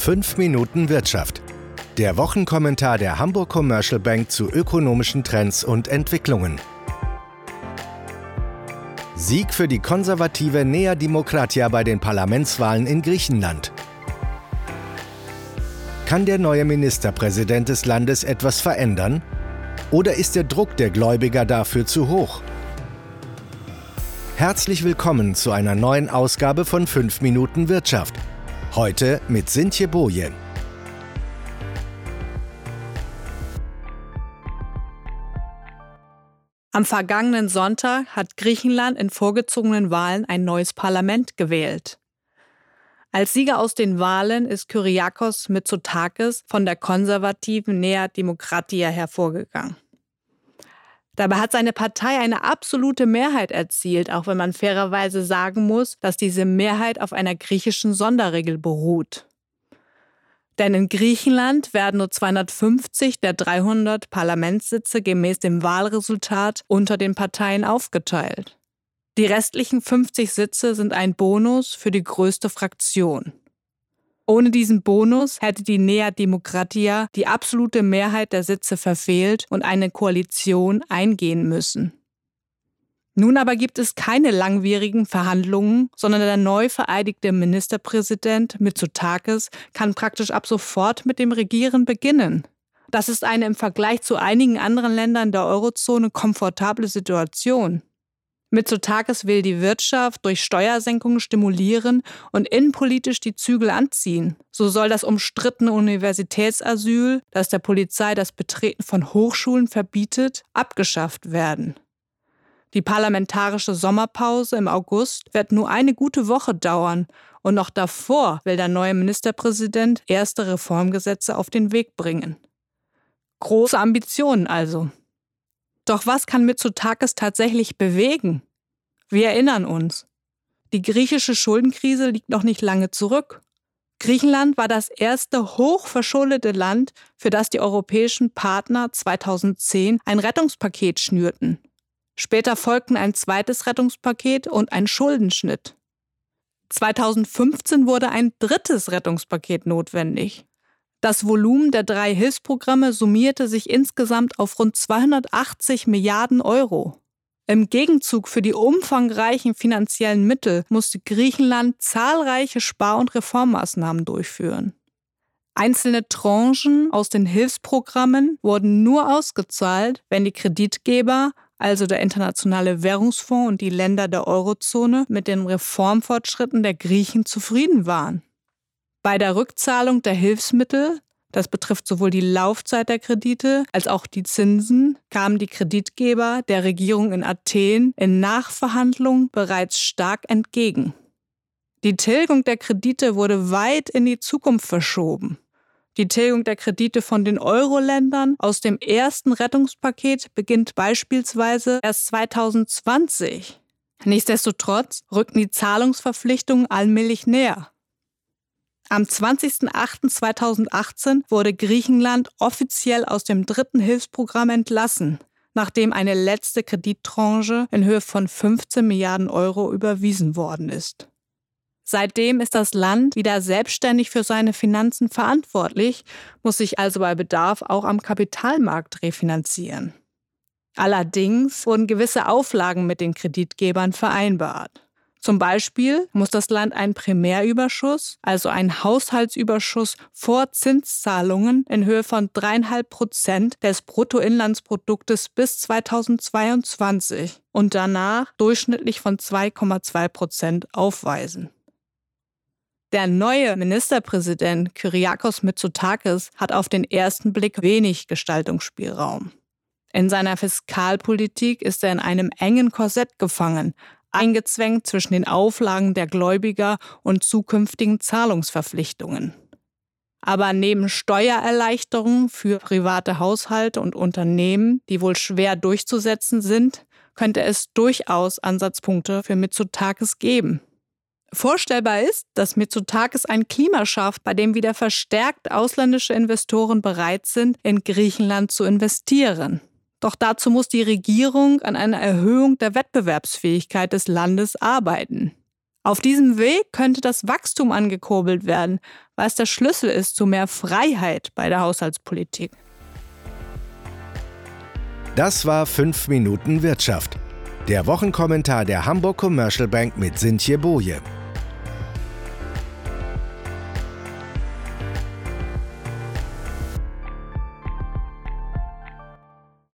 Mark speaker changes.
Speaker 1: 5 Minuten Wirtschaft. Der Wochenkommentar der Hamburg Commercial Bank zu ökonomischen Trends und Entwicklungen. Sieg für die konservative Nea Dimokratia bei den Parlamentswahlen in Griechenland. Kann der neue Ministerpräsident des Landes etwas verändern? Oder ist der Druck der Gläubiger dafür zu hoch? Herzlich willkommen zu einer neuen Ausgabe von 5 Minuten Wirtschaft – Heute mit Sintje Bojen.
Speaker 2: Am vergangenen Sonntag hat Griechenland in vorgezogenen Wahlen ein neues Parlament gewählt. Als Sieger aus den Wahlen ist Kyriakos Mitsotakis von der konservativen Nea Demokratia hervorgegangen. Dabei hat seine Partei eine absolute Mehrheit erzielt, auch wenn man fairerweise sagen muss, dass diese Mehrheit auf einer griechischen Sonderregel beruht. Denn in Griechenland werden nur 250 der 300 Parlamentssitze gemäß dem Wahlresultat unter den Parteien aufgeteilt. Die restlichen 50 Sitze sind ein Bonus für die größte Fraktion. Ohne diesen Bonus hätte die Nea Demokratia die absolute Mehrheit der Sitze verfehlt und eine Koalition eingehen müssen. Nun aber gibt es keine langwierigen Verhandlungen, sondern der neu vereidigte Ministerpräsident Mitsotakis kann praktisch ab sofort mit dem Regieren beginnen. Das ist eine im Vergleich zu einigen anderen Ländern der Eurozone komfortable Situation. Mitsotakis will die Wirtschaft durch Steuersenkungen stimulieren und innenpolitisch die Zügel anziehen. So soll das umstrittene Universitätsasyl, das der Polizei das Betreten von Hochschulen verbietet, abgeschafft werden. Die parlamentarische Sommerpause im August wird nur eine gute Woche dauern und noch davor will der neue Ministerpräsident erste Reformgesetze auf den Weg bringen. Große Ambitionen also. Doch was kann Mitsotakis tatsächlich bewegen? Wir erinnern uns. Die griechische Schuldenkrise liegt noch nicht lange zurück. Griechenland war das erste hochverschuldete Land, für das die europäischen Partner 2010 ein Rettungspaket schnürten. Später folgten ein zweites Rettungspaket und ein Schuldenschnitt. 2015 wurde ein drittes Rettungspaket notwendig. Das Volumen der drei Hilfsprogramme summierte sich insgesamt auf rund 280 Milliarden Euro. Im Gegenzug für die umfangreichen finanziellen Mittel musste Griechenland zahlreiche Spar- und Reformmaßnahmen durchführen. Einzelne Tranchen aus den Hilfsprogrammen wurden nur ausgezahlt, wenn die Kreditgeber, also der Internationale Währungsfonds und die Länder der Eurozone, mit den Reformfortschritten der Griechen zufrieden waren. Bei der Rückzahlung der Hilfsmittel, das betrifft sowohl die Laufzeit der Kredite als auch die Zinsen, kamen die Kreditgeber der Regierung in Athen in Nachverhandlungen bereits stark entgegen. Die Tilgung der Kredite wurde weit in die Zukunft verschoben. Die Tilgung der Kredite von den Euro-Ländern aus dem ersten Rettungspaket beginnt beispielsweise erst 2020. Nichtsdestotrotz rückten die Zahlungsverpflichtungen allmählich näher. Am 20.08.2018 wurde Griechenland offiziell aus dem dritten Hilfsprogramm entlassen, nachdem eine letzte Kredittranche in Höhe von 15 Milliarden Euro überwiesen worden ist. Seitdem ist das Land wieder selbstständig für seine Finanzen verantwortlich, muss sich also bei Bedarf auch am Kapitalmarkt refinanzieren. Allerdings wurden gewisse Auflagen mit den Kreditgebern vereinbart. Zum Beispiel muss das Land einen Primärüberschuss, also einen Haushaltsüberschuss vor Zinszahlungen in Höhe von dreieinhalb Prozent des Bruttoinlandsproduktes bis 2022 und danach durchschnittlich von 2,2 Prozent aufweisen. Der neue Ministerpräsident Kyriakos Mitsotakis hat auf den ersten Blick wenig Gestaltungsspielraum. In seiner Fiskalpolitik ist er in einem engen Korsett gefangen, eingezwängt zwischen den Auflagen der Gläubiger und zukünftigen Zahlungsverpflichtungen. Aber neben Steuererleichterungen für private Haushalte und Unternehmen, die wohl schwer durchzusetzen sind, könnte es durchaus Ansatzpunkte für Mitsotakis geben. Vorstellbar ist, dass Mitsotakis ein Klima schafft, bei dem wieder verstärkt ausländische Investoren bereit sind, in Griechenland zu investieren. Doch dazu muss die Regierung an einer Erhöhung der Wettbewerbsfähigkeit des Landes arbeiten. Auf diesem Weg könnte das Wachstum angekurbelt werden, weil es der Schlüssel ist zu mehr Freiheit bei der Haushaltspolitik.
Speaker 1: Das war 5 Minuten Wirtschaft. Der Wochenkommentar der Hamburg Commercial Bank mit Sintje Boje.